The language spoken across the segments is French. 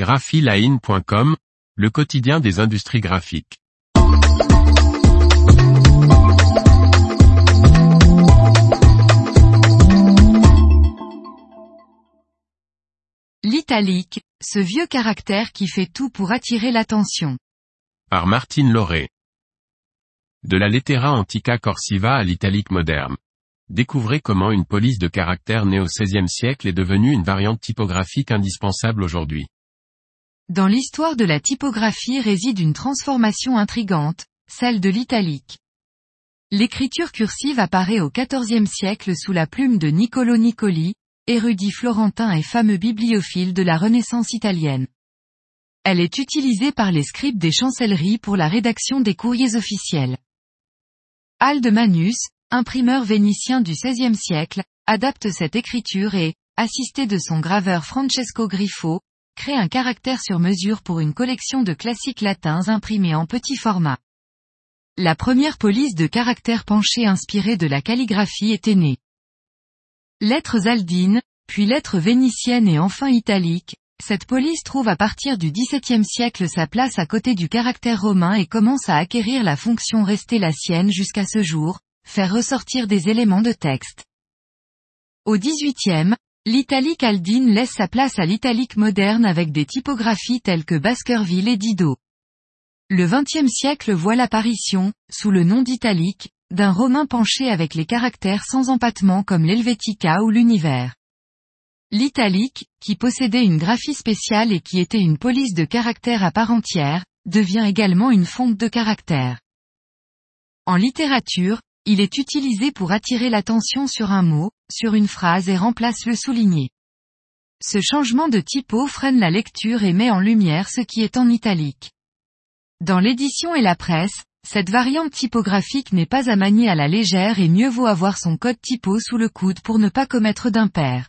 graphiline.com, le quotidien des industries graphiques. L'italique, ce vieux caractère qui fait tout pour attirer l'attention. Par Martine Lauré. De la lettera antica corsiva à l'italique moderne. Découvrez comment une police de caractère née au XVIe siècle est devenue une variante typographique indispensable aujourd'hui. Dans l'histoire de la typographie réside une transformation intrigante, celle de l'italique. L'écriture cursive apparaît au XIVe siècle sous la plume de Niccolo Niccoli, érudit florentin et fameux bibliophile de la Renaissance italienne. Elle est utilisée par les scribes des chancelleries pour la rédaction des courriers officiels. Alde Manus, imprimeur vénitien du XVIe siècle, adapte cette écriture et, assisté de son graveur Francesco Griffo, crée un caractère sur mesure pour une collection de classiques latins imprimés en petit format. La première police de caractères penchés inspirée de la calligraphie était née. Lettres aldines, puis lettres vénitiennes et enfin italiques, cette police trouve à partir du XVIIe siècle sa place à côté du caractère romain et commence à acquérir la fonction restée la sienne jusqu'à ce jour, faire ressortir des éléments de texte. Au XVIIIe, l'italique aldine laisse sa place à l'italique moderne avec des typographies telles que Baskerville et Didot. Le XXe siècle voit l'apparition, sous le nom d'italique, d'un romain penché avec les caractères sans empattement comme l'Helvetica ou l'univers. L'italique, qui possédait une graphie spéciale et qui était une police de caractères à part entière, devient également une fonte de caractères. En littérature, il est utilisé pour attirer l'attention sur un mot, sur une phrase et remplace le souligné. Ce changement de typo freine la lecture et met en lumière ce qui est en italique. Dans l'édition et la presse, cette variante typographique n'est pas à manier à la légère et mieux vaut avoir son code typo sous le coude pour ne pas commettre d'impair.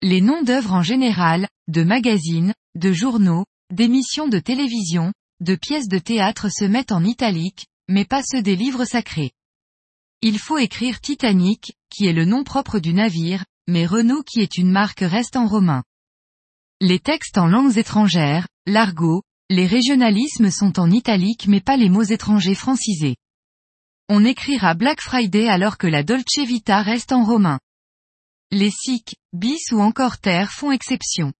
Les noms d'œuvres en général, de magazines, de journaux, d'émissions de télévision, de pièces de théâtre se mettent en italique, mais pas ceux des livres sacrés. Il faut écrire Titanic, qui est le nom propre du navire, mais Renault qui est une marque reste en romain. Les textes en langues étrangères, l'argot, les régionalismes sont en italique mais pas les mots étrangers francisés. On écrira Black Friday alors que la Dolce Vita reste en romain. Les sic, bis ou encore terre font exception.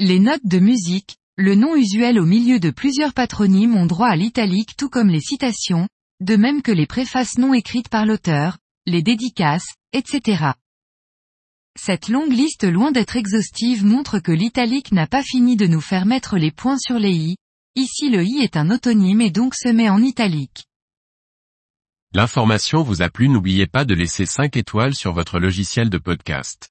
Les notes de musique, le nom usuel au milieu de plusieurs patronymes ont droit à l'italique tout comme les citations, de même que les préfaces non écrites par l'auteur, les dédicaces, etc. Cette longue liste loin d'être exhaustive montre que l'italique n'a pas fini de nous faire mettre les points sur les i, Ici le i est un autonyme et donc se met en italique. L'information vous a plu n'oubliez pas de laisser 5 étoiles sur votre logiciel de podcast.